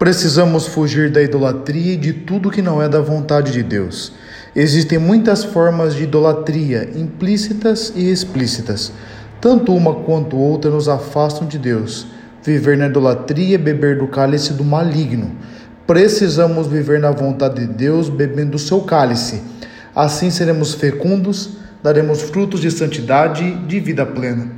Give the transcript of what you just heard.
Precisamos fugir da idolatria e de tudo que não é da vontade de Deus. Existem muitas formas de idolatria, implícitas e explícitas. Tanto uma quanto outra nos afastam de Deus. Viver na idolatria é beber do cálice do maligno. Precisamos viver na vontade de Deus, bebendo do seu cálice. Assim seremos fecundos, daremos frutos de santidade, de vida plena.